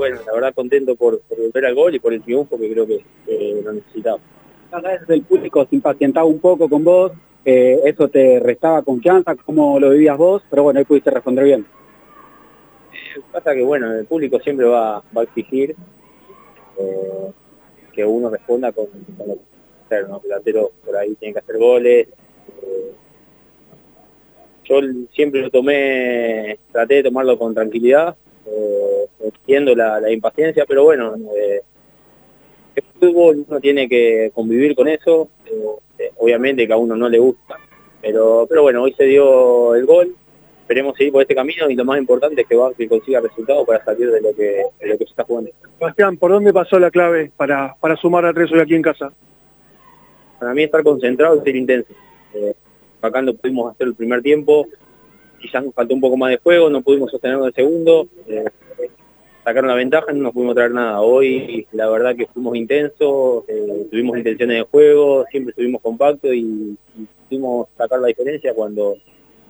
bueno, la verdad contento por, por volver al gol y por el triunfo que creo que, lo necesitaba. A veces el público se impacientaba un poco con vos, eh, eso te restaba confianza, cómo lo vivías vos, pero bueno, ahí pudiste responder bien. Eh, pasa que bueno, el público siempre va, va a exigir eh, que uno responda con, con lo que hacer, ¿no? El delantero por ahí tiene que hacer goles. yo siempre lo tomé, traté de tomarlo con tranquilidad, entiendo la, la impaciencia, pero bueno, eh, el fútbol uno tiene que convivir con eso, eh, obviamente que a uno no le gusta, pero, pero bueno, hoy se dio el gol, esperemos seguir por este camino y lo más importante es que Banfield consiga resultados para salir de lo que, de lo que se está jugando. Sebastián, ¿por dónde pasó la clave para, para sumar a tres hoy aquí en casa? Para mí estar concentrado y ser intenso. Eh, acá no pudimos hacer el primer tiempo, quizás nos faltó un poco más de juego, no pudimos sostenerlo el segundo, eh, sacaron la ventaja, no nos pudimos traer nada. Hoy la verdad que fuimos intensos, eh, tuvimos intenciones de juego, siempre estuvimos compactos y, y pudimos sacar la diferencia cuando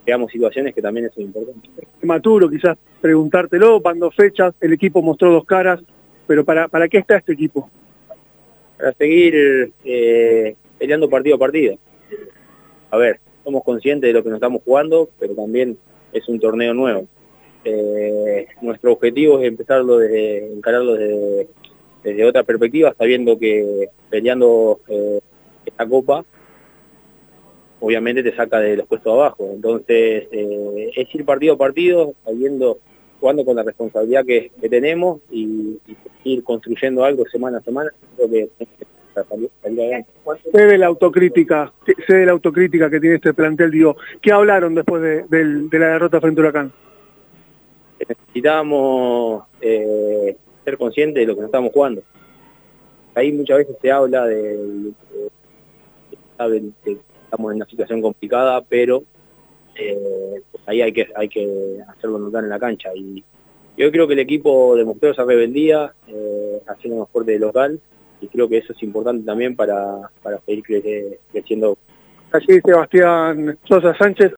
creamos situaciones que también es muy importante. Maturo, quizás preguntártelo, van dos fechas, el equipo mostró dos caras, pero ¿para, para qué está este equipo? Para seguir eh, peleando partido a partido. A ver, somos conscientes de lo que nos estamos jugando, pero también es un torneo nuevo. Eh, nuestro objetivo es empezarlo desde, encararlo desde, desde otra perspectiva, sabiendo que peleando eh, esta copa, obviamente te saca de los puestos abajo. Entonces, eh, es ir partido a partido, sabiendo, jugando con la responsabilidad que, tenemos y, ir construyendo algo semana a semana. Creo que. Sé de la autocrítica, sé de la autocrítica que tiene este plantel, digo, ¿qué hablaron después de, de, de la derrota frente a Huracán? Necesitamos eh, ser conscientes de lo que nos estamos jugando. Ahí muchas veces se habla de, de, de, que estamos en una situación complicada, pero eh, pues ahí hay que hay que hacerlo notar en la cancha. Y yo creo que el equipo demostró esa rebeldía, eh, haciendo más fuerte de local, y creo que eso es importante también para, para seguir cre creciendo. Allí Sebastián Sosa Sánchez,